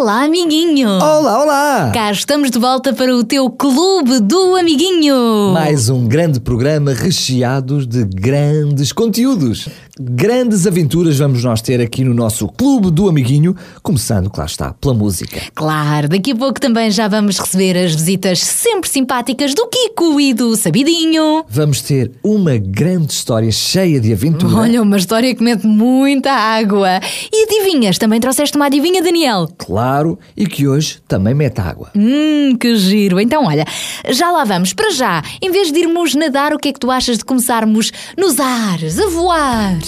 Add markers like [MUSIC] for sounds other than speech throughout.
Olá, amiguinho! Olá, olá! Cá estamos de volta para o teu Clube do Amiguinho! Mais um grande programa recheado de grandes conteúdos. Grandes aventuras vamos nós ter aqui no nosso Clube do Amiguinho, começando, claro está, pela música. Claro, daqui a pouco também já vamos receber as visitas sempre simpáticas do Kiko e do Sabidinho. Vamos ter uma grande história cheia de aventura. Olha, uma história que mete muita água. E adivinhas? Também trouxeste uma adivinha, Daniel? Claro, e que hoje também mete água. Hum, que giro. Então, olha, já lá vamos. Para já, em vez de irmos nadar, o que é que tu achas de começarmos nos ares, a voar?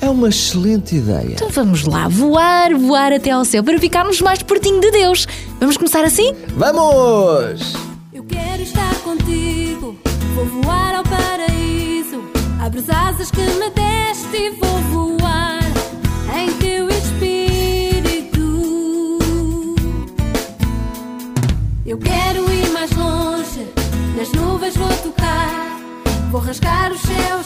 É uma excelente ideia. Então vamos lá, voar, voar até ao céu para ficarmos mais pertinho de Deus. Vamos começar assim? Vamos! Eu quero estar contigo, vou voar ao paraíso. Abre as asas que me deste e vou voar vou tocar. Vou rasgar os céus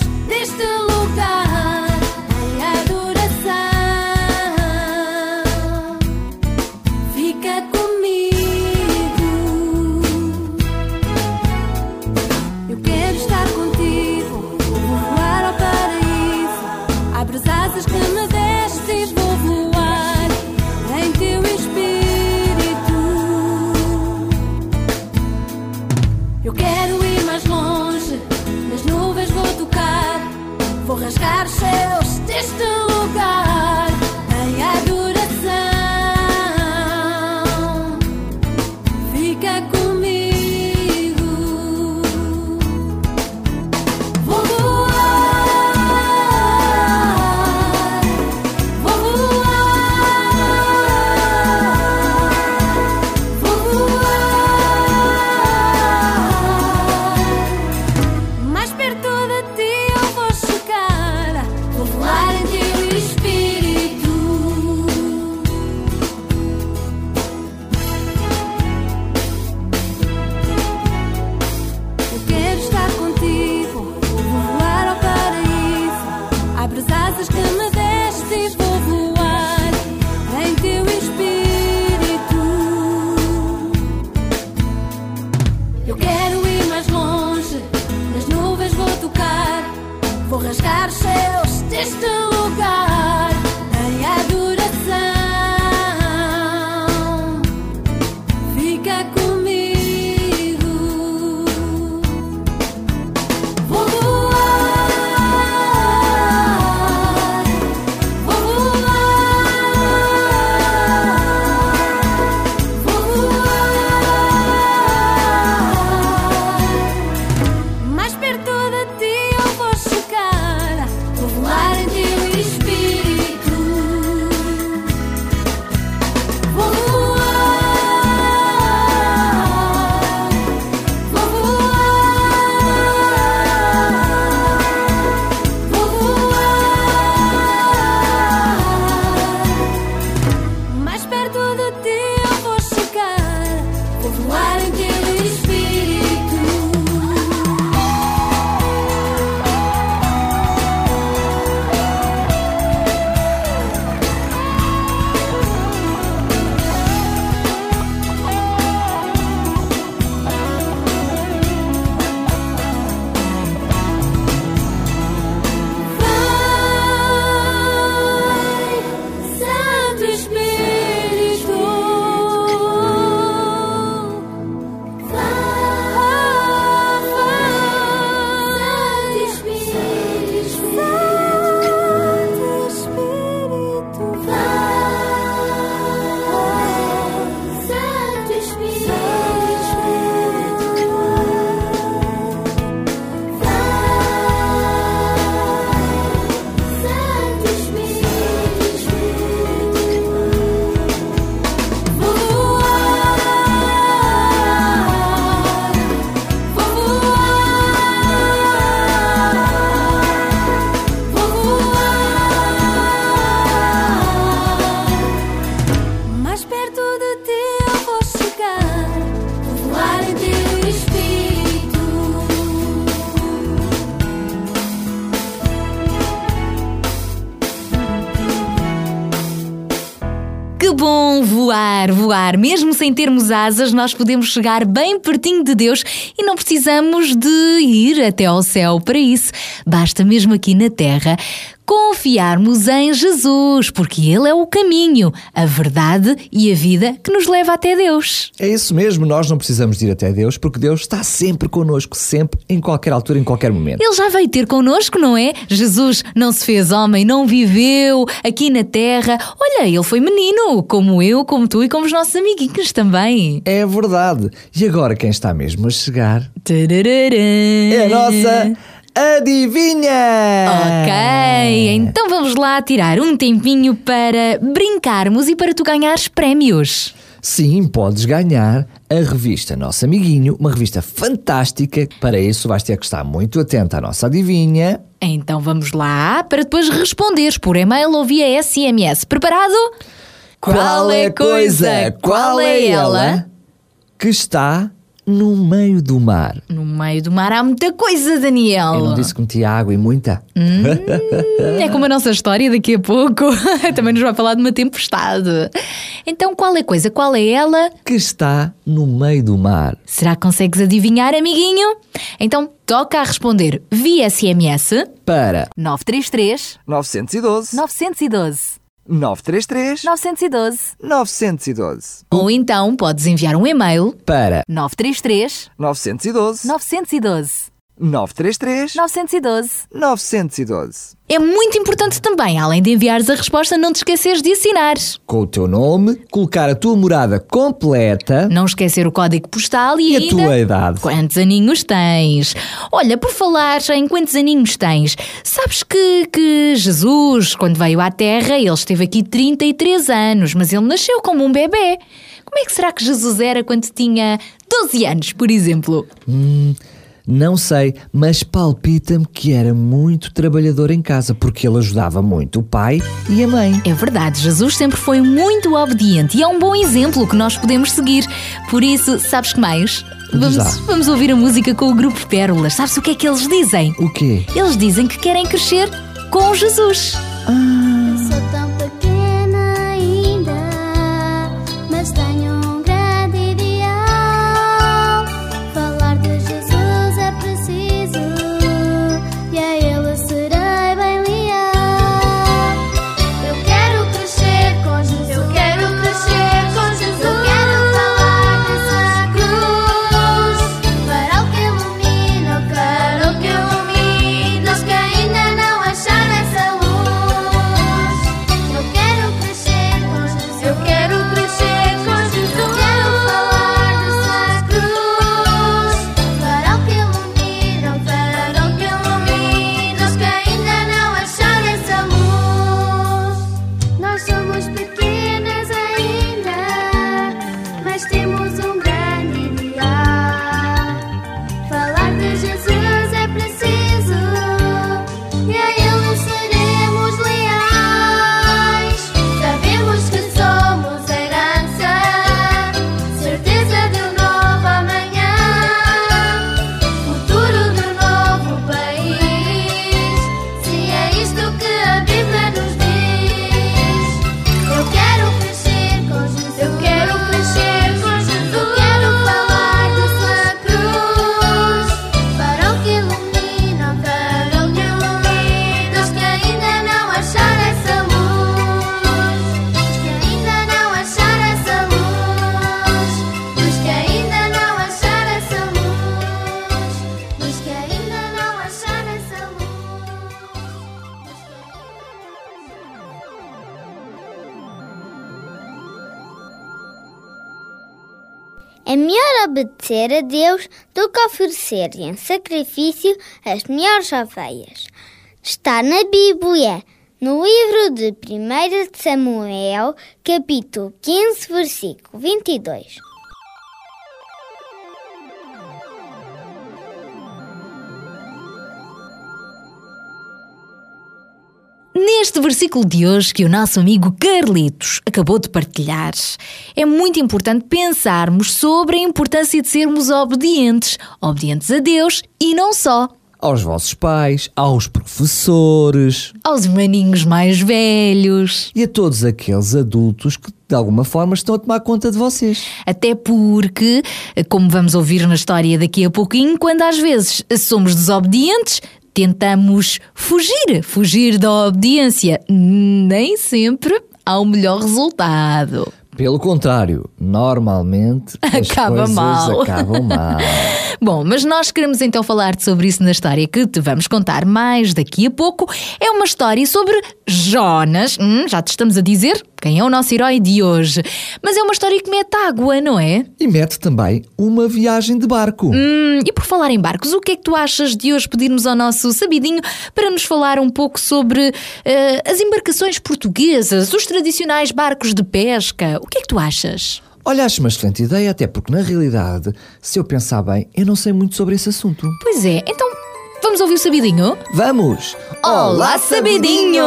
sem termos asas, nós podemos chegar bem pertinho de Deus e não precisamos de ir até ao céu para isso. Basta mesmo aqui na terra confiarmos em Jesus, porque Ele é o caminho, a verdade e a vida que nos leva até Deus. É isso mesmo, nós não precisamos ir até Deus, porque Deus está sempre connosco, sempre, em qualquer altura, em qualquer momento. Ele já veio ter connosco, não é? Jesus não se fez homem, não viveu aqui na terra. Olha, ele foi menino, como eu, como tu e como os nossos amiguinhos também. É verdade. E agora quem está mesmo a chegar é a nossa adivinha! Ok, então vamos lá tirar um tempinho para brincarmos e para tu ganhares prémios. Sim, podes ganhar a revista Nosso Amiguinho, uma revista fantástica. Para isso vais ter que estar muito atento à nossa adivinha. Então vamos lá para depois responderes por e-mail ou via SMS. Preparado? Qual é a coisa? Qual é ela que está no meio do mar? No meio do mar há muita coisa, Daniel. Eu não disse que metia água e muita? É como a nossa história daqui a pouco. [LAUGHS] Também nos vai falar de uma tempestade. Então qual é a coisa? Qual é ela? Que está no meio do mar. Será que consegues adivinhar, amiguinho? Então toca a responder via SMS Para 933 912 912 933 912 912. ou então podes enviar um e-mail Para 933 912 912 933 912 912. É muito importante também, além de enviares a resposta, não te esqueceres de assinar. Com o teu nome, colocar a tua morada completa Não esquecer o código postal e, e a ainda... tua idade. Quantos aninhos tens? Olha, por falar em quantos aninhos tens, sabes que, que Jesus, quando veio à Terra, ele esteve aqui 33 anos, mas ele nasceu como um bebê. Como é que será que Jesus era quando tinha 12 anos, por exemplo? Não sei, mas palpita-me que era muito trabalhador em casa, porque ele ajudava muito o pai e a mãe. É verdade, Jesus sempre foi muito obediente e é um bom exemplo que nós podemos seguir. Por isso, sabes que mais? Vamos, vamos ouvir a música com o grupo Pérolas. Sabes o que é que eles dizem? O quê? Eles dizem que querem crescer com Jesus. Sou obedecer a Deus do que oferecer em sacrifício as melhores ovelhas. Está na Bíblia, no livro de 1 de Samuel, capítulo 15, versículo 22. Neste versículo de hoje que o nosso amigo Carlitos acabou de partilhar, é muito importante pensarmos sobre a importância de sermos obedientes, obedientes a Deus e não só. aos vossos pais, aos professores Aos maninhos mais velhos. e a todos aqueles adultos que de alguma forma estão a tomar conta de vocês. Até porque, como vamos ouvir na história daqui a pouquinho, quando às vezes somos desobedientes, tentamos fugir, fugir da obediência. Nem sempre há o melhor resultado. Pelo contrário, normalmente [LAUGHS] as Acaba coisas mal. acabam mal. [LAUGHS] Bom, mas nós queremos então falar sobre isso na história que te vamos contar mais daqui a pouco. É uma história sobre Jonas. Hum, já te estamos a dizer quem é o nosso herói de hoje. Mas é uma história que mete água, não é? E mete também uma viagem de barco. Hum, e por falar em barcos, o que é que tu achas de hoje pedirmos ao nosso sabidinho para nos falar um pouco sobre eh, as embarcações portuguesas, os tradicionais barcos de pesca? O que é que tu achas? Olha, acho uma excelente ideia, até porque na realidade, se eu pensar bem, eu não sei muito sobre esse assunto. Pois é, então vamos ouvir o sabidinho? Vamos! Olá, sabidinho!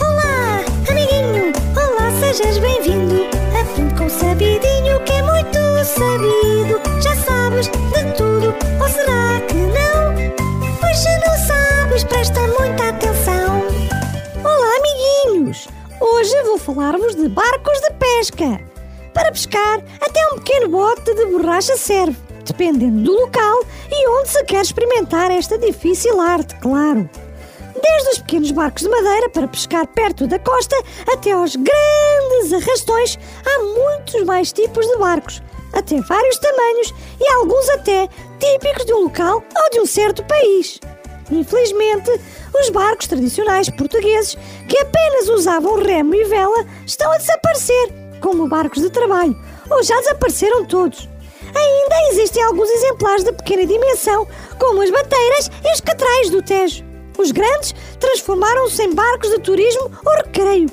Olá, amiguinho! Olá, sejas bem-vindo! Aprende com o sabidinho que é muito sabido. Já sabes de tudo, ou será que não? Pois se não sabes, presta muita atenção. Olá, amiguinhos! Hoje vou falar-vos de barcos de pesca. Para pescar, até um pequeno bote de borracha serve, dependendo do local e onde se quer experimentar esta difícil arte, claro. Desde os pequenos barcos de madeira para pescar perto da costa até aos grandes arrastões, há muitos mais tipos de barcos, até vários tamanhos e alguns até típicos de um local ou de um certo país. Infelizmente, os barcos tradicionais portugueses, que apenas usavam remo e vela, estão a desaparecer, como barcos de trabalho, ou já desapareceram todos. Ainda existem alguns exemplares de pequena dimensão, como as bateiras e os catrais do Tejo. Os grandes transformaram-se em barcos de turismo ou recreio.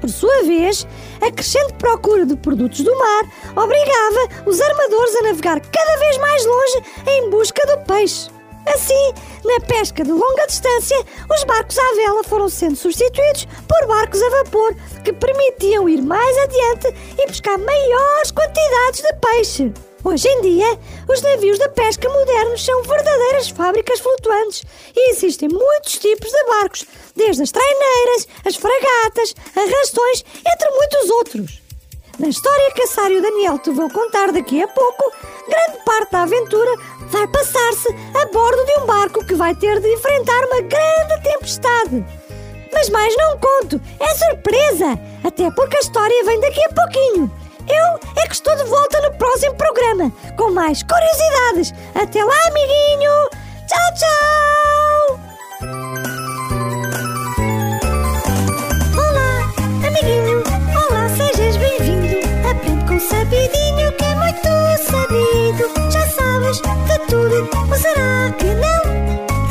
Por sua vez, a crescente procura de produtos do mar obrigava os armadores a navegar cada vez mais longe em busca do peixe. Assim, na pesca de longa distância, os barcos à vela foram sendo substituídos por barcos a vapor que permitiam ir mais adiante e pescar maiores quantidades de peixe. Hoje em dia, os navios da pesca modernos são verdadeiras fábricas flutuantes e existem muitos tipos de barcos, desde as traineiras, as fragatas, arrastões, entre muitos outros. Na história que a Sário Daniel te vão contar daqui a pouco, grande parte da aventura vai passar-se a bordo de um barco que vai ter de enfrentar uma grande tempestade. Mas mais não conto, é surpresa, até porque a história vem daqui a pouquinho. Eu é que estou de volta no próximo programa, com mais curiosidades. Até lá, amiguinho! Tchau, tchau! Olá, amiguinho! Olá, sejas bem-vindo! Aprende com sabidinho que é muito sabido. Já sabes de tudo, ou será que não?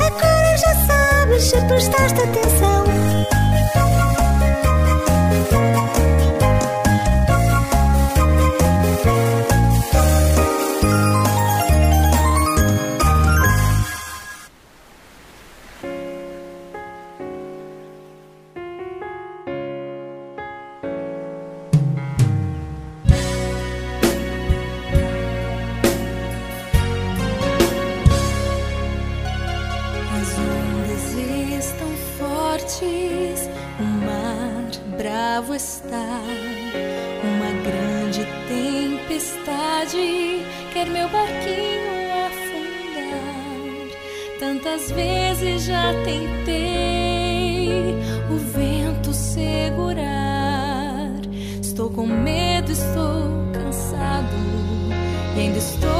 Agora já sabes se prestaste atenção. Bravo está. Uma grande tempestade quer meu barquinho afundar. Tantas vezes já tentei o vento segurar. Estou com medo, estou cansado e ainda estou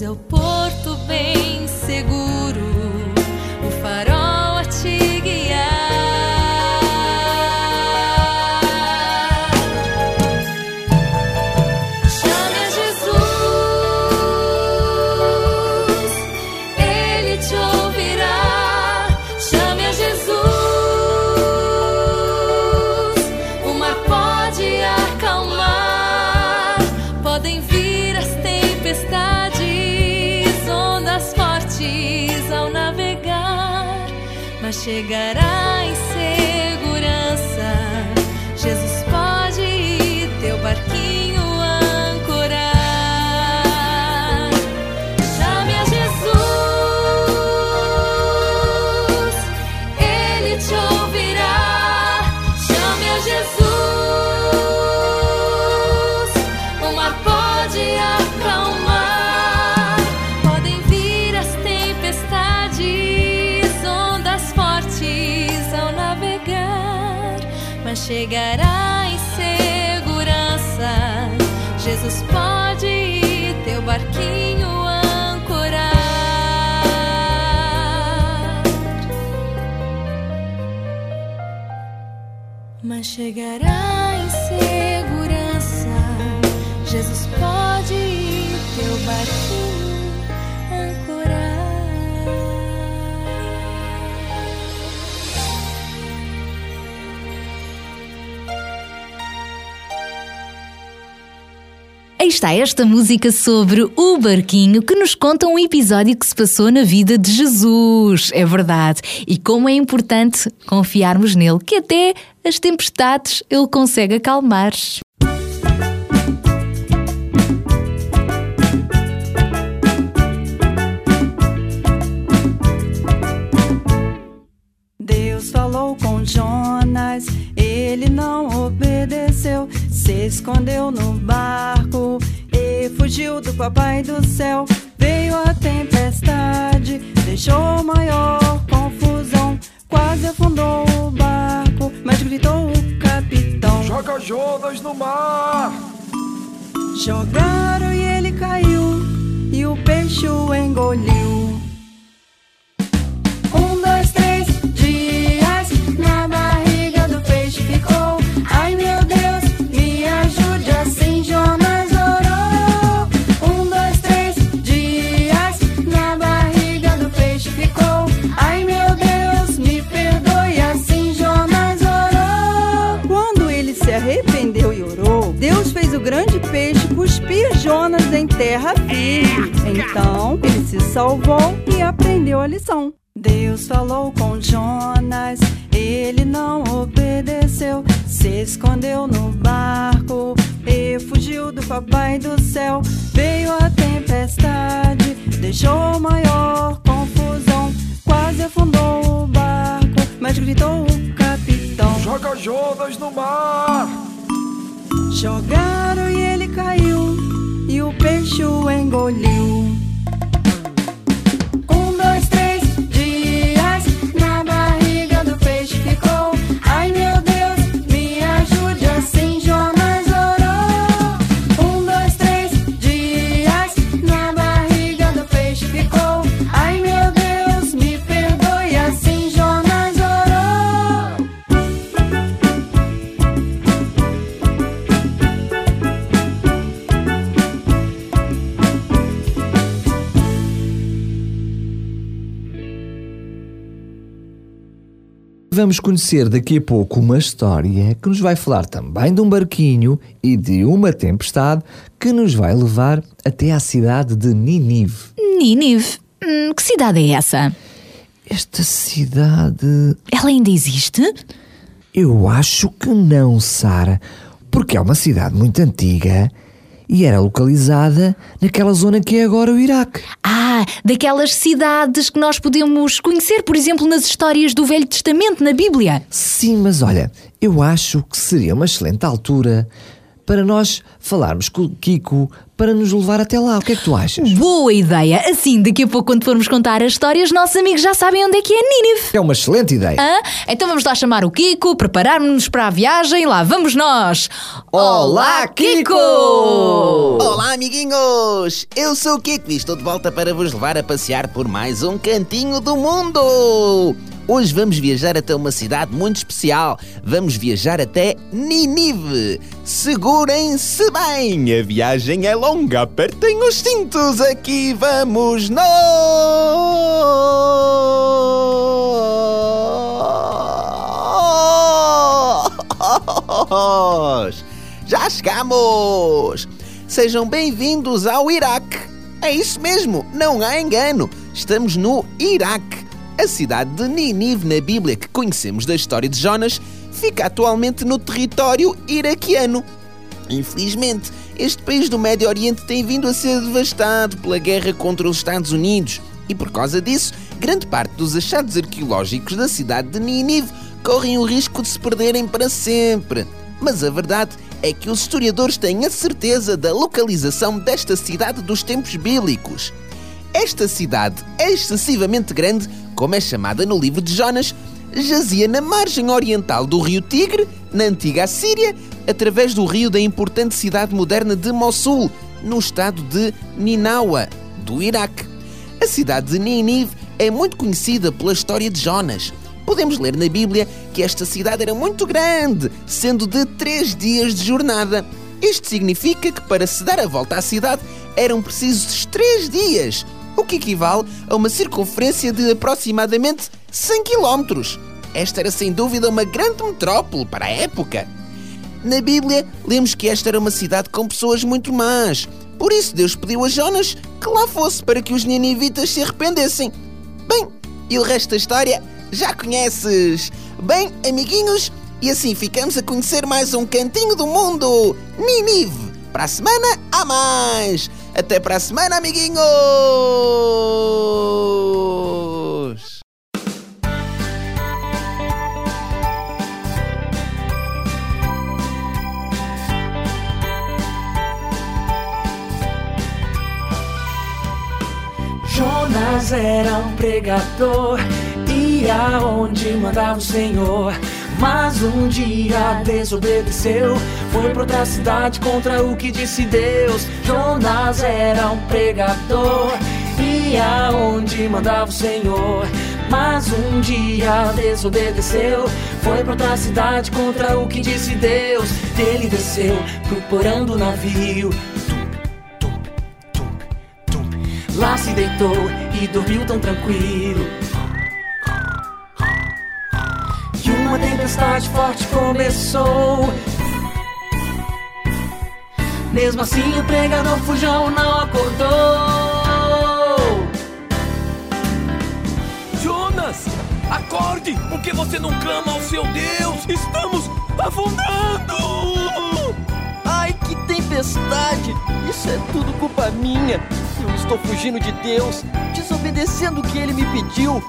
seu porto bem seguro, chegará Chegará em segurança. Jesus pode ir teu barquinho ancorar. Aí está esta música sobre o barquinho que nos conta um episódio que se passou na vida de Jesus. É verdade. E como é importante confiarmos nele, que até as tempestades ele consegue acalmar. Deus falou com Jonas, ele não obedeceu, se escondeu no barco e fugiu do papai do céu. Veio a tempestade, deixou maior confusão, quase afundou o barco, mas gritou o capitão. Joga Jonas no mar! Jogaram e ele caiu, e o peixe o engoliu. Jonas em terra firme. Então ele se salvou e aprendeu a lição. Deus falou com Jonas, ele não obedeceu, se escondeu no barco e fugiu do papai do céu. Veio a tempestade, deixou maior confusão, quase afundou o barco, mas gritou o capitão. Joga Jonas no mar! Jogaram e ele caiu, o peixe o engoliu. Vamos conhecer daqui a pouco uma história que nos vai falar também de um barquinho e de uma tempestade que nos vai levar até à cidade de Ninive. Nínive, hum, que cidade é essa? Esta cidade. Ela ainda existe? Eu acho que não, Sara, porque é uma cidade muito antiga e era localizada naquela zona que é agora o Iraque. Ah, daquelas cidades que nós podemos conhecer, por exemplo, nas histórias do Velho Testamento, na Bíblia. Sim, mas olha, eu acho que seria uma excelente altura para nós falarmos com o Kiko para nos levar até lá. O que é que tu achas? Boa ideia! Assim, daqui a pouco, quando formos contar a história, os nossos amigos já sabem onde é que é Nínive. É uma excelente ideia. Hã? Então vamos lá chamar o Kiko, preparar-nos para a viagem. Lá vamos nós! Olá, Kiko! Olá, amiguinhos! Eu sou o Kiko e estou de volta para vos levar a passear por mais um cantinho do mundo! Hoje vamos viajar até uma cidade muito especial. Vamos viajar até Ninive. Segurem-se bem, a viagem é longa. Apertem os cintos, aqui vamos nós! Já chegamos! Sejam bem-vindos ao Iraque. É isso mesmo, não há engano. Estamos no Iraque. A cidade de Ninive na Bíblia que conhecemos da história de Jonas fica atualmente no território iraquiano. Infelizmente, este país do Médio Oriente tem vindo a ser devastado pela guerra contra os Estados Unidos e por causa disso, grande parte dos achados arqueológicos da cidade de Ninive correm o risco de se perderem para sempre. Mas a verdade é que os historiadores têm a certeza da localização desta cidade dos tempos bíblicos. Esta cidade é excessivamente grande, como é chamada no livro de Jonas, jazia na margem oriental do rio Tigre, na antiga Assíria, através do rio da importante cidade moderna de Mossul, no estado de Ninawa, do Iraque. A cidade de Nínive é muito conhecida pela história de Jonas. Podemos ler na Bíblia que esta cidade era muito grande, sendo de três dias de jornada. Isto significa que para se dar a volta à cidade eram precisos três dias, o que equivale a uma circunferência de aproximadamente 100 km. Esta era sem dúvida uma grande metrópole para a época. Na Bíblia, lemos que esta era uma cidade com pessoas muito más. Por isso, Deus pediu a Jonas que lá fosse para que os ninivitas se arrependessem. Bem, e o resto da história já conheces. Bem, amiguinhos, e assim ficamos a conhecer mais um cantinho do mundo, Ninive. Para a semana, há mais. Até para a semana, amiguinhos! Jonas era um pregador, ia onde mandava o Senhor. Mas um dia desobedeceu, foi pra outra cidade contra o que disse Deus. Jonas era um pregador, ia onde mandava o Senhor. Mas um dia desobedeceu, foi pra outra cidade contra o que disse Deus. Ele desceu pro porão do navio, Lá se deitou e dormiu tão tranquilo. Tempestade forte começou. Mesmo assim, o pregador fujão não acordou. Jonas, acorde! Por que você não clama ao seu Deus? Estamos afundando! Tempestade! Isso é tudo culpa minha. Eu estou fugindo de Deus, desobedecendo o que ele me pediu.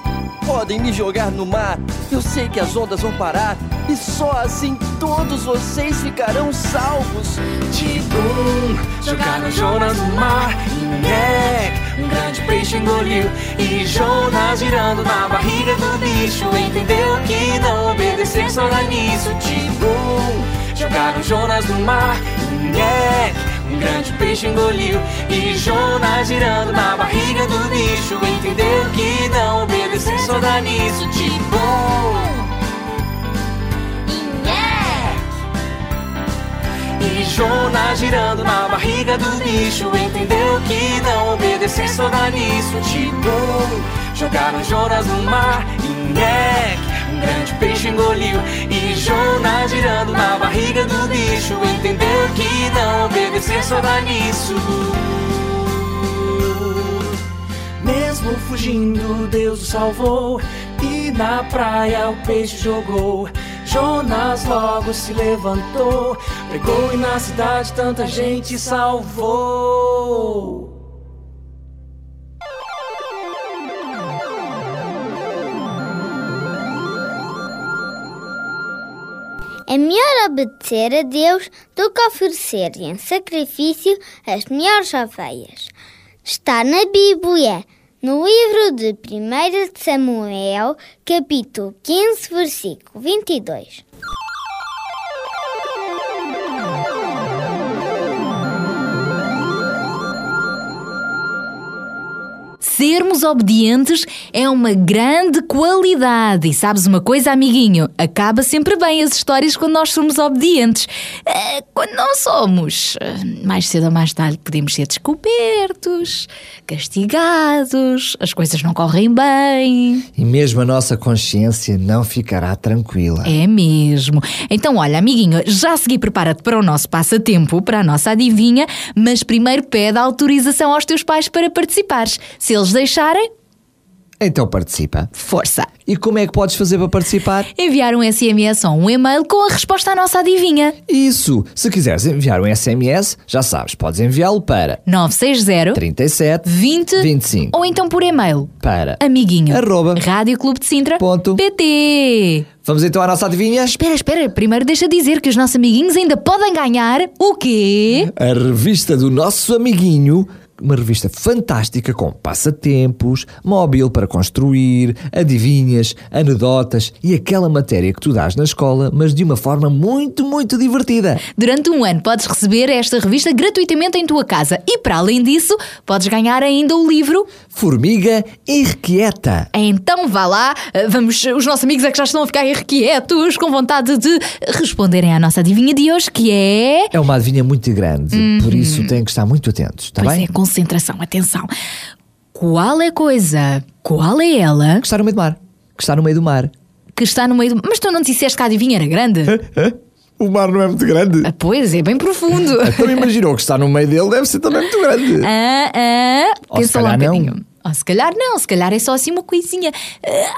Podem me jogar no mar, eu sei que as ondas vão parar. E só assim todos vocês ficarão salvos. Tibum, jogaram Jonas no mar. Nhec, um grande peixe engoliu. E Jonas girando na barriga do bicho. Entendeu que não obedecer só dá nisso. Tibum, jogaram Jonas no mar. Um grande peixe engoliu E Jonas girando na barriga do bicho. Entendeu que não obedecer só dá nisso Tipo. E Jonas girando na barriga do bicho. Entendeu que não obedecer só dá nisso Tipo. Jogaram Jonas no mar um grande peixe engoliu E Jonas girando na barriga do bicho Entendeu que não obedecer só dá nisso Mesmo fugindo, Deus o salvou E na praia o peixe jogou. Jonas logo se levantou Pregou e na cidade tanta gente salvou É melhor obedecer a Deus do que oferecer em sacrifício as melhores ovelhas. Está na Bíblia, no livro de 1 Samuel, capítulo 15, versículo 22. Sermos obedientes é uma grande qualidade. E sabes uma coisa, amiguinho? Acaba sempre bem as histórias quando nós somos obedientes. Eh, Quando não somos, eh, mais cedo ou mais tarde podemos ser descobertos, castigados, as coisas não correm bem. E mesmo a nossa consciência não ficará tranquila. É mesmo. Então, olha, amiguinho, já segui, prepara-te para o nosso passatempo, para a nossa adivinha, mas primeiro pede autorização aos teus pais para participares. Se eles deixarem, Então participa. força! E como é que podes fazer para participar? Enviar um SMS ou um e-mail com a resposta à nossa adivinha. Isso! Se quiseres enviar um SMS, já sabes, podes enviá-lo para 960 37 20 25 ou então por e-mail. para Amiguinho. Arroba. Vamos então à nossa adivinha? Espera, espera. Primeiro deixa dizer que os nossos amiguinhos ainda podem ganhar o quê? A revista do nosso amiguinho. Uma revista fantástica com passatempos, móvel para construir, adivinhas, anedotas e aquela matéria que tu dás na escola, mas de uma forma muito, muito divertida. Durante um ano podes receber esta revista gratuitamente em tua casa e, para além disso, podes ganhar ainda o livro. Formiga Irrequieta. Então vá lá, eh, vamos, os nossos amigos é que já estão a ficar irrequietos, com vontade de responderem à nossa adivinha de hoje, que é. É uma adivinha muito grande, por isso têm que estar muito atentos, está Pois bem? é, concentração, atenção. Qual é a coisa? Qual é ela Que está no meio do mar. Que está no meio do mar. que está no meio do. Mas tu não disseste que a adivinha era grande? O mar não é muito grande. Ah, pois, é bem profundo. [LAUGHS] Então imaginou que está no meio dele, deve ser também muito grande. Ah, ah, Ou pensa lá um calhar não. bocadinho. Ou se calhar não, se calhar é só assim uma coisinha.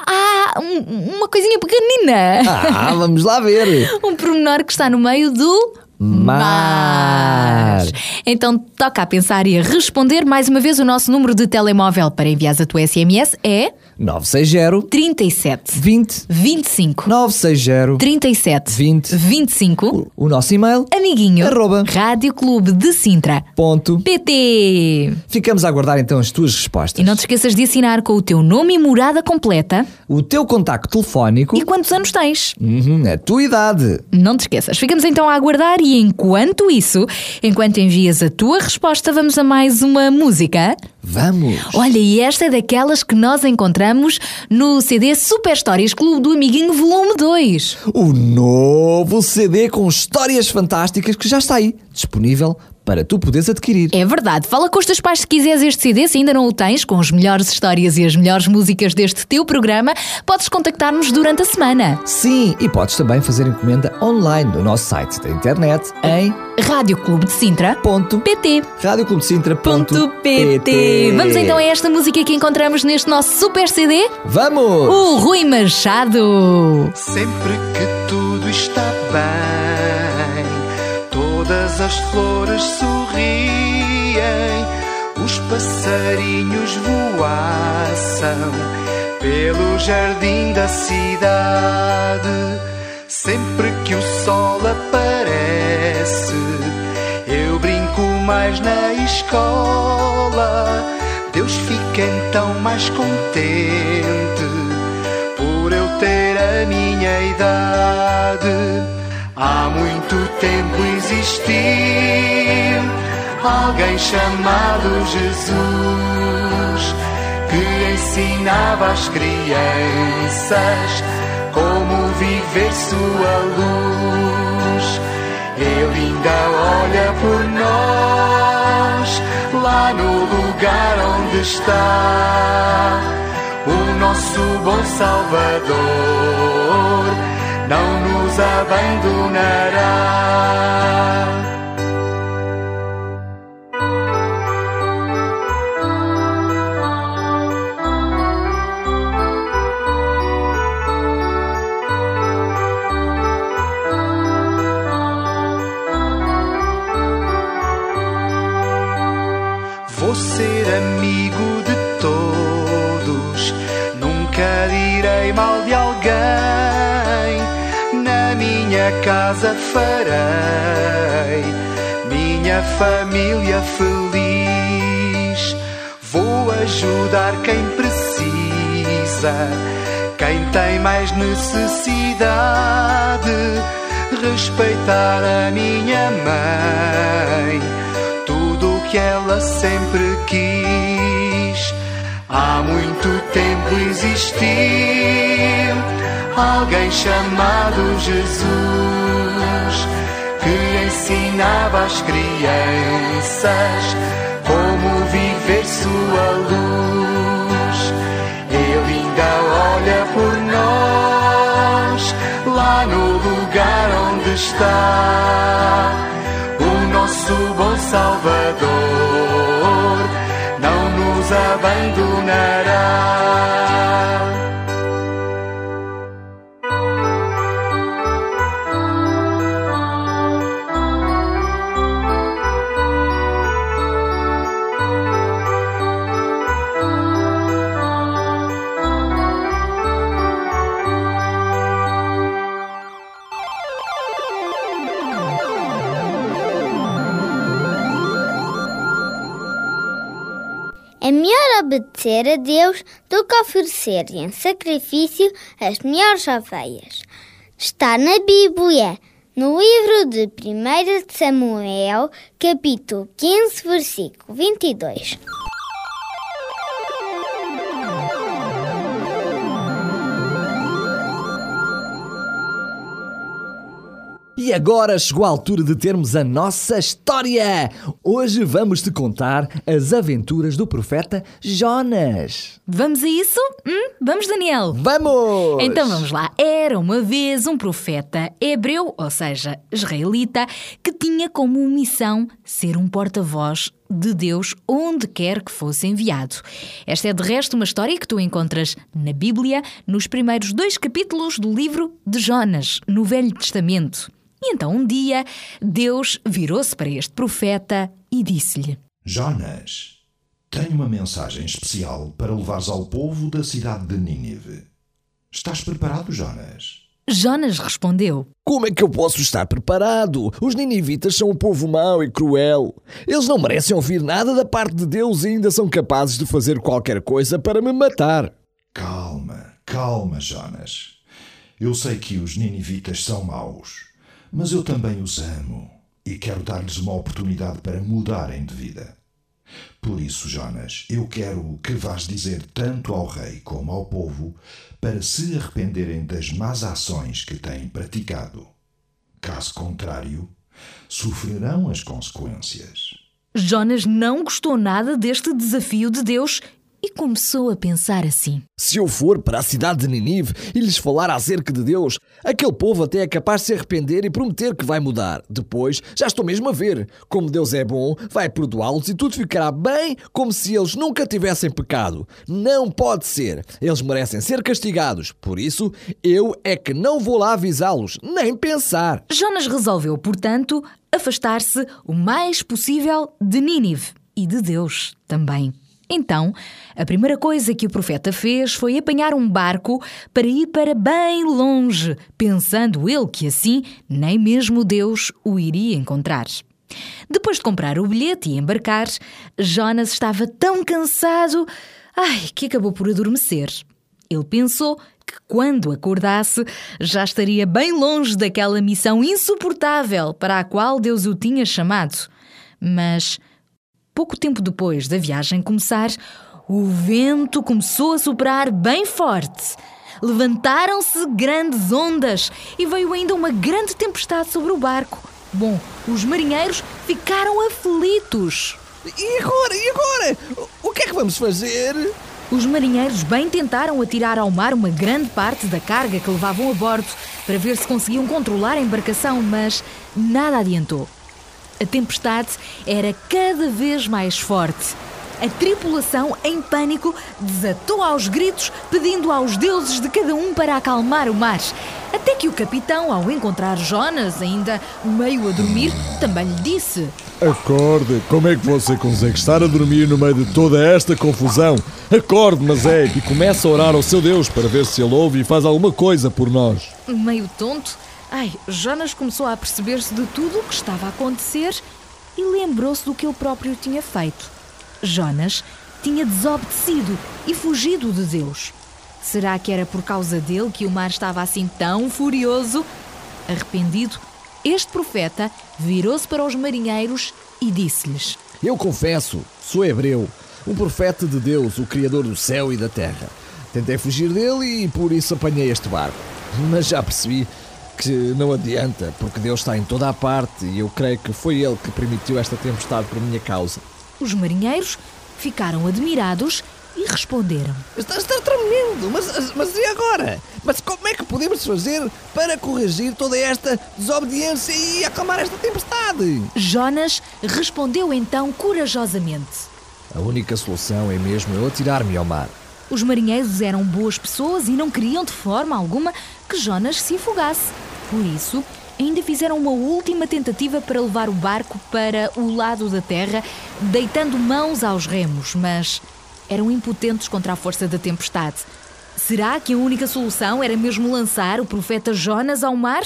Ah, um- uma coisinha pequenina. Ah, vamos lá ver. [LAUGHS] Um pormenor que está no meio do. Mar. Então toca a pensar e a responder. Mais uma vez, o nosso número de telemóvel para enviar a tua SMS é 960 37 20 25 960 37 20 25 O nosso e-mail Amiguinho Arroba. Rádio Clube de Sintra ponto. PT Ficamos a aguardar então as tuas respostas. E não te esqueças de assinar com o teu nome e morada completa O teu contacto telefónico. e quantos anos tens. Uhum, a tua idade. Não te esqueças. Ficamos então a aguardar e enquanto isso, enquanto envias a tua resposta, vamos a mais uma música. Vamos. Olha, e esta é daquelas que nós encontramos no CD Super Histórias Clube do Amiguinho Volume 2. O novo CD com histórias fantásticas que já está aí, disponível para tu poderes adquirir. É verdade. Fala com os teus pais se quiseres este CD, se ainda não o tens, com as melhores histórias e as melhores músicas deste teu programa, podes contactar-nos durante a semana. Sim, e podes também fazer encomenda online no nosso site da internet em Rádio Clube de Sintra. ponto PT. radioclubdesintra.pt Vamos então a esta música que encontramos neste nosso super CD, Vamos! o Rui Machado. Sempre que tudo está bem, todas as flores sorriem, os passarinhos voaçam pelo jardim da cidade. Sempre que o sol aparece, eu brinco mais na escola. Deus fica então mais contente por eu ter a minha idade. Há muito tempo existiu alguém chamado Jesus que ensinava às crianças como viver sua luz. Ele ainda olha por nós lá no lugar onde está o nosso bom Salvador não nos abandonará. Necessidade. Respeitar a minha mãe, tudo o que ela sempre quis. Há muito tempo existiu alguém chamado Jesus que ensinava às crianças como viver sua está o nosso bom Salvador. Não nos abandonará. Obedecer a Deus do que oferecer em sacrifício as melhores ovelhas. Está na Bíblia, no livro de 1 Samuel, capítulo 15, versículo 22. E agora chegou a altura de termos a nossa história! Hoje vamos te contar as aventuras do profeta Jonas. Vamos a isso? Hum? Vamos, Daniel? Vamos! Então vamos lá. Era uma vez um profeta hebreu, ou seja, israelita, que tinha como missão ser um porta-voz de Deus onde quer que fosse enviado. Esta é de resto uma história que tu encontras na Bíblia, nos primeiros dois capítulos do livro de Jonas, no Velho Testamento. E então um dia Deus virou-se para este profeta e disse-lhe: Jonas, tenho uma mensagem especial para levares ao povo da cidade de Nínive. Estás preparado, Jonas? Jonas respondeu: Como é que eu posso estar preparado? Os ninivitas são um povo mau e cruel. Eles não merecem ouvir nada da parte de Deus e ainda são capazes de fazer qualquer coisa para me matar. Calma, calma, Jonas. Eu sei que os ninivitas são maus, mas eu também os amo e quero dar-lhes uma oportunidade para mudarem de vida. Por isso, Jonas, eu quero que vás dizer tanto ao rei como ao povo para se arrependerem das más ações que têm praticado. Caso contrário, sofrerão as consequências. Jonas não gostou nada deste desafio de Deus e começou a pensar assim: Se eu for para a cidade de Ninive e lhes falar acerca de Deus, aquele povo até é capaz de se arrepender e prometer que vai mudar. Depois, já estou mesmo a ver. Como Deus é bom, vai perdoá-los e tudo ficará bem como se eles nunca tivessem pecado. Não pode ser. Eles merecem ser castigados. Por isso, eu é que não vou lá avisá-los, nem pensar. Jonas resolveu, portanto, afastar-se o mais possível de Nínive e de Deus também. Então, a primeira coisa que o profeta fez foi apanhar um barco para ir para bem longe, pensando ele que assim nem mesmo Deus o iria encontrar. Depois de comprar o bilhete e embarcar, Jonas estava tão cansado ai, que acabou por adormecer. Ele pensou que quando acordasse já estaria bem longe daquela missão insuportável para a qual Deus o tinha chamado. Mas pouco tempo depois da viagem começar, o vento começou a soprar bem forte. Levantaram-se grandes ondas e veio ainda uma grande tempestade sobre o barco. Bom, os marinheiros ficaram aflitos. E agora? E agora? O que é que vamos fazer? Os marinheiros bem tentaram atirar ao mar uma grande parte da carga que levavam a bordo para ver se conseguiam controlar a embarcação, mas nada adiantou. A tempestade era cada vez mais forte. A tripulação, em pânico, desatou aos gritos, pedindo aos deuses de cada um para acalmar o mar. Até que o capitão, ao encontrar Jonas, ainda meio a dormir, também lhe disse: Acorde, como é que você consegue estar a dormir no meio de toda esta confusão? Acorde, mas é, e comece a orar ao seu Deus para ver se ele ouve e faz alguma coisa por nós. Meio tonto, Ai, Jonas começou a perceber-se de tudo o que estava a acontecer e lembrou-se do que ele próprio tinha feito. Jonas tinha desobedecido e fugido de Deus. Será que era por causa dele que o mar estava assim tão furioso? Arrependido, este profeta virou-se para os marinheiros e disse-lhes: Eu confesso, sou hebreu, um profeta de Deus, o Criador do céu e da terra. Tentei fugir dele e por isso apanhei este barco. Mas já percebi que não adianta, porque Deus está em toda a parte e eu creio que foi Ele que permitiu esta tempestade por minha causa. Os marinheiros ficaram admirados e responderam: Está, está tremendo, mas, mas e agora? Mas como é que podemos fazer para corrigir toda esta desobediência e acalmar esta tempestade? Jonas respondeu então corajosamente: A única solução é mesmo eu atirar-me ao mar. Os marinheiros eram boas pessoas e não queriam de forma alguma que Jonas se afogasse. Por isso, ainda fizeram uma última tentativa para levar o barco para o lado da terra, deitando mãos aos remos, mas eram impotentes contra a força da tempestade. Será que a única solução era mesmo lançar o profeta Jonas ao mar?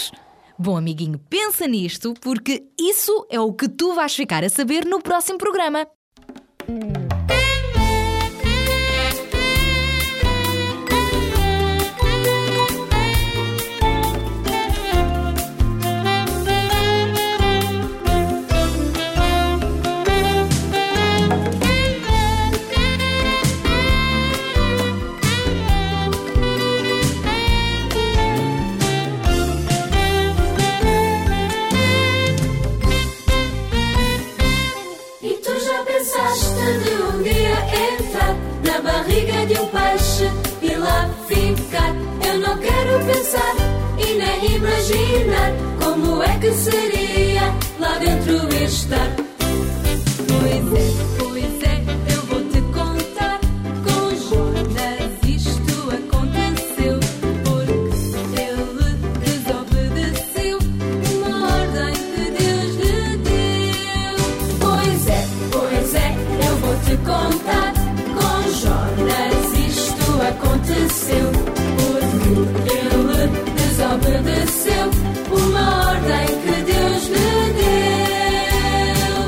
Bom, amiguinho, pensa nisto, porque isso é o que tu vais ficar a saber no próximo programa. De um peixe e lá ficar? Eu não quero pensar e nem imaginar como é que seria lá dentro estar. Pois é, ele desobedeceu uma ordem que Deus lhe deu.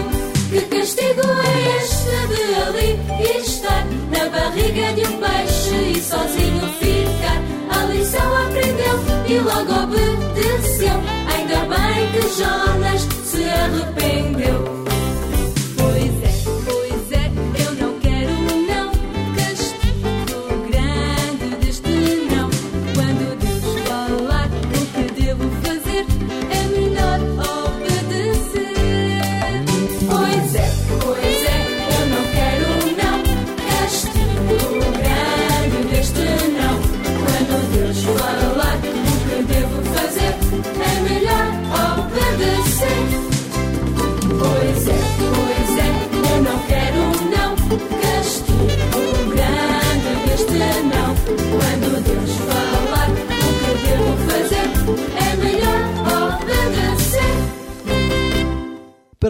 Que castigo é este de ali estar na barriga de um peixe e sozinho ficar? A lição aprendeu e logo obedeceu. Ainda bem que Jonas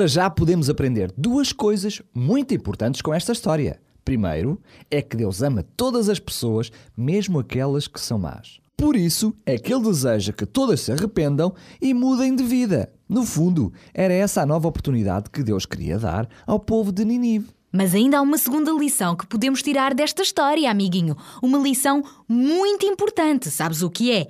Para já podemos aprender duas coisas muito importantes com esta história. Primeiro, é que Deus ama todas as pessoas, mesmo aquelas que são más. Por isso é que Ele deseja que todas se arrependam e mudem de vida. No fundo, era essa a nova oportunidade que Deus queria dar ao povo de Ninive. Mas ainda há uma segunda lição que podemos tirar desta história, amiguinho. Uma lição muito importante. Sabes o que é?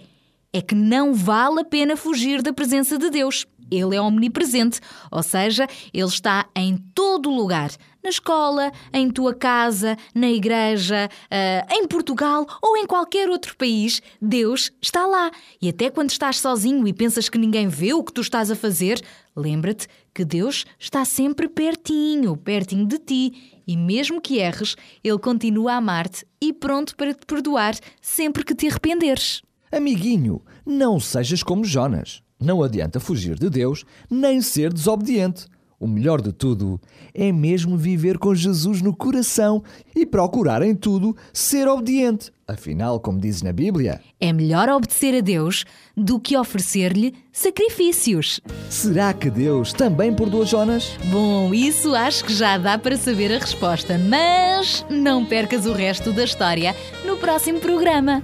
É que não vale a pena fugir da presença de Deus. Ele é omnipresente, ou seja, ele está em todo lugar. Na escola, em tua casa, na igreja, ah, em Portugal ou em qualquer outro país, Deus está lá. E até quando estás sozinho e pensas que ninguém vê o que tu estás a fazer, lembra-te que Deus está sempre pertinho, pertinho de ti. E mesmo que erres, Ele continua a amar-te e pronto para te perdoar sempre que te arrependeres. Amiguinho, não sejas como Jonas. Não adianta fugir de Deus nem ser desobediente. O melhor de tudo é mesmo viver com Jesus no coração e procurar em tudo ser obediente. Afinal, como diz na Bíblia, É melhor obedecer a Deus do que oferecer-lhe sacrifícios. será que Deus também perdoa Jonas? Bom, isso acho que já dá para saber a resposta, mas não percas o resto da história no próximo programa.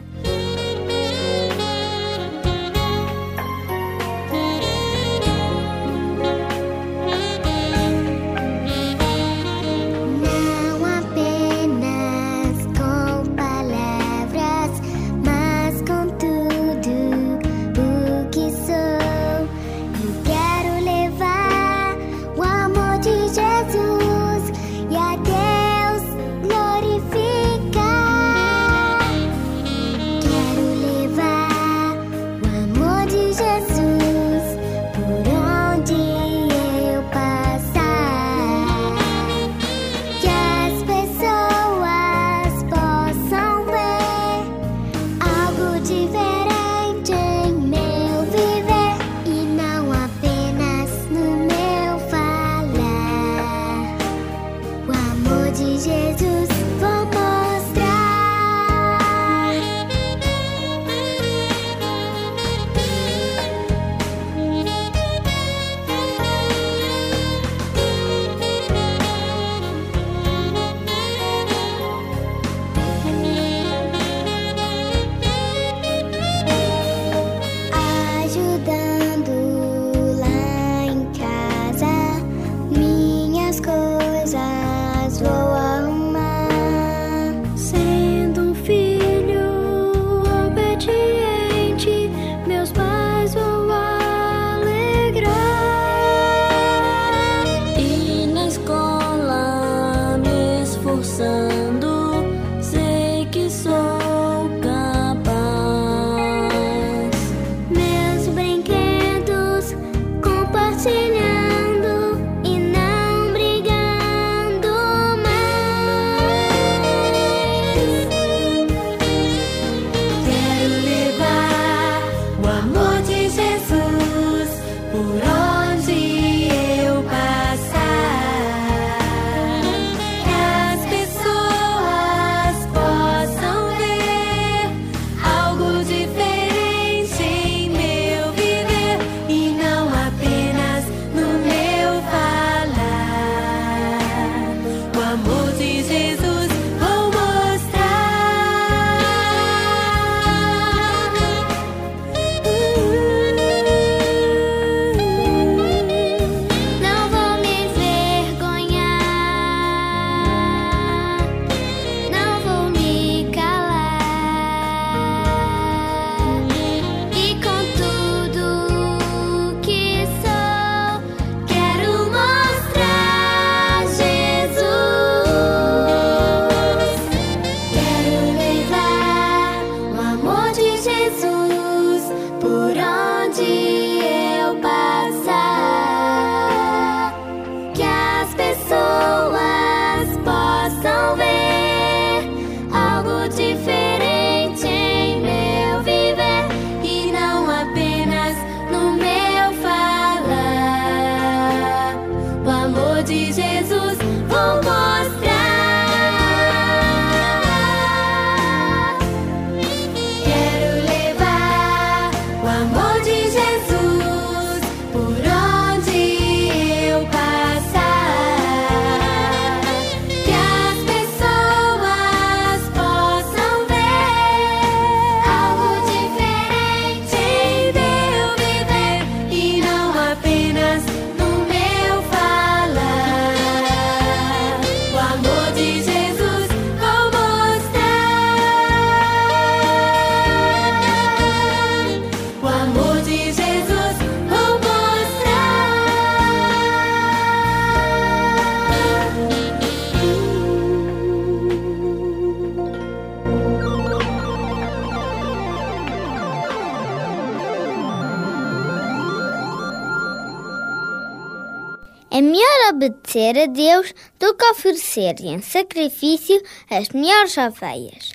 É melhor obedecer a Deus do que oferecer em sacrifício as melhores ovelhas.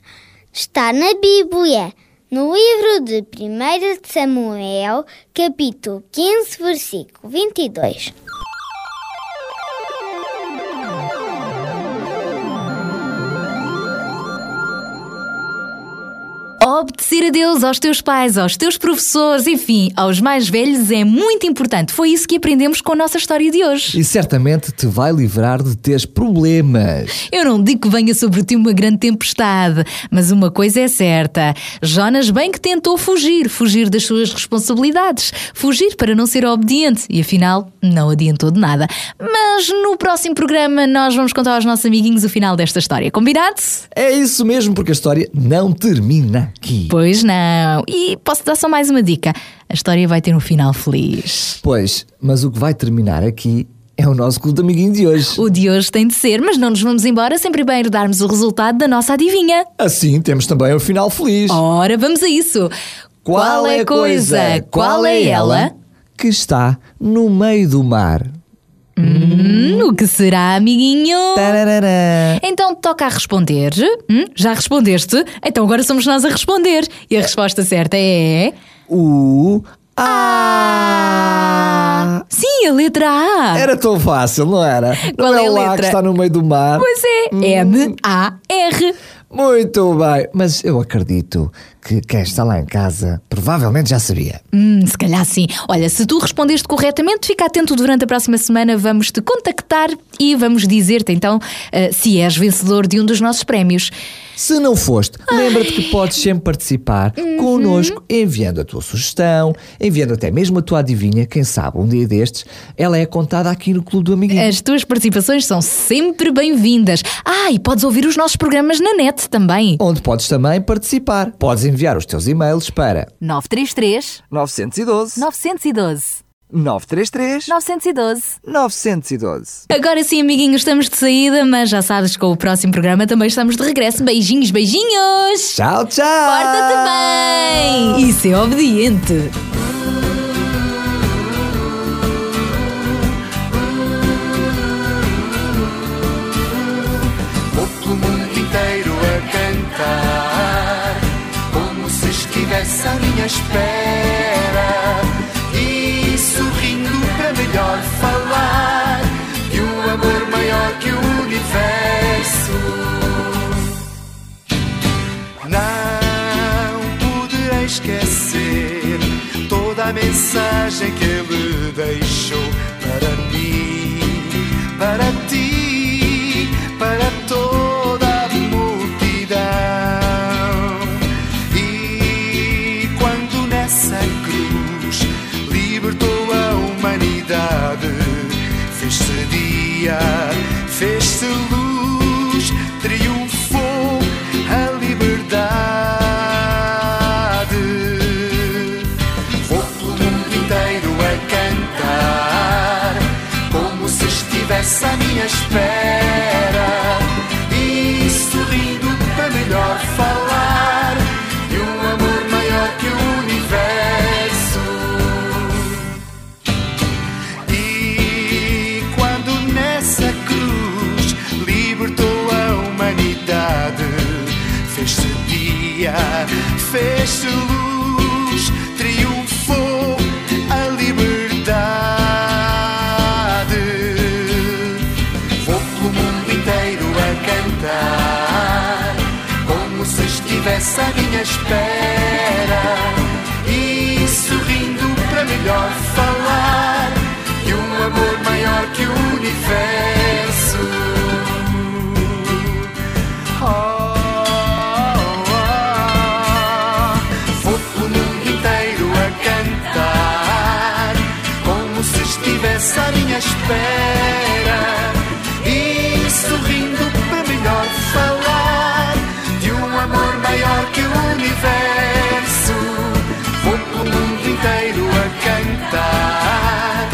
Está na Bíblia, no livro de 1 de Samuel, capítulo 15, versículo 22. Obedecer a Deus, aos teus pais, aos teus professores, enfim, aos mais velhos é muito importante. Foi isso que aprendemos com a nossa história de hoje. E certamente te vai livrar de teres problemas. Eu não digo que venha sobre ti uma grande tempestade, mas uma coisa é certa: Jonas bem que tentou fugir, fugir das suas responsabilidades, fugir para não ser obediente e afinal não adiantou de nada. Mas no próximo programa nós vamos contar aos nossos amiguinhos o final desta história, combinado? É isso mesmo, porque a história não termina aqui. Pois não. E posso dar só mais uma dica: a história vai ter um final feliz. Pois, mas o que vai terminar aqui é o nosso clube de amiguinho de hoje. O de hoje tem de ser, mas não nos vamos embora sem primeiro darmos o resultado da nossa adivinha. Assim temos também o final feliz. Ora, vamos a isso. Qual é a coisa, qual é ela que está no meio do mar? Hum, o que será, amiguinho? Então toca a responder. Hum, já respondeste? Então agora somos nós a responder. E a resposta certa é. O. A. Sim, a letra A. Era tão fácil, não era? Qual não é a o lá letra? que está no meio do mar? Pois é, M-A-R. Muito bem, mas eu acredito que quem está lá em casa provavelmente já sabia. Hum, se calhar sim. Olha, se tu respondeste corretamente, fica atento durante a próxima semana. Vamos te contactar e vamos dizer-te então eh, se és vencedor de um dos nossos prémios. Se não foste, lembra-te que podes sempre participar Uhum. connosco enviando a tua sugestão, enviando até mesmo a tua adivinha. Quem sabe um dia destes ela é contada aqui no Clube do Amiguinho. As tuas participações são sempre bem-vindas. Ah, e podes ouvir os nossos programas na net também. Onde podes também participar. Podes enviar os teus e-mails para 933 912 912 933 912 912. Agora sim, amiguinhos, estamos de saída, mas já sabes que com o próximo programa também estamos de regresso. Beijinhos, beijinhos! Tchau, tchau! Porta-te bem! E ser obediente! À minha espera. E sorrindo para melhor falar de um amor maior que o universo. Não poderei esquecer toda a mensagem que ele deixou para mim, para ti, dia, fez-se luz, triunfou a liberdade. Vou pelo mundo inteiro a cantar, como se estivesse à minha espera. E sorrindo para melhor falar de um amor maior que o neste dia fez-se luz, triunfou a liberdade. Vou pelo mundo inteiro a cantar, como se estivesse à minha espera. E sorrindo para melhor falar de um amor maior que o universo. Espera. E sorrindo para melhor falar de um amor maior que o universo. Vou pelo mundo inteiro a cantar,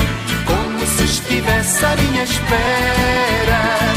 como se estivesse à minha espera.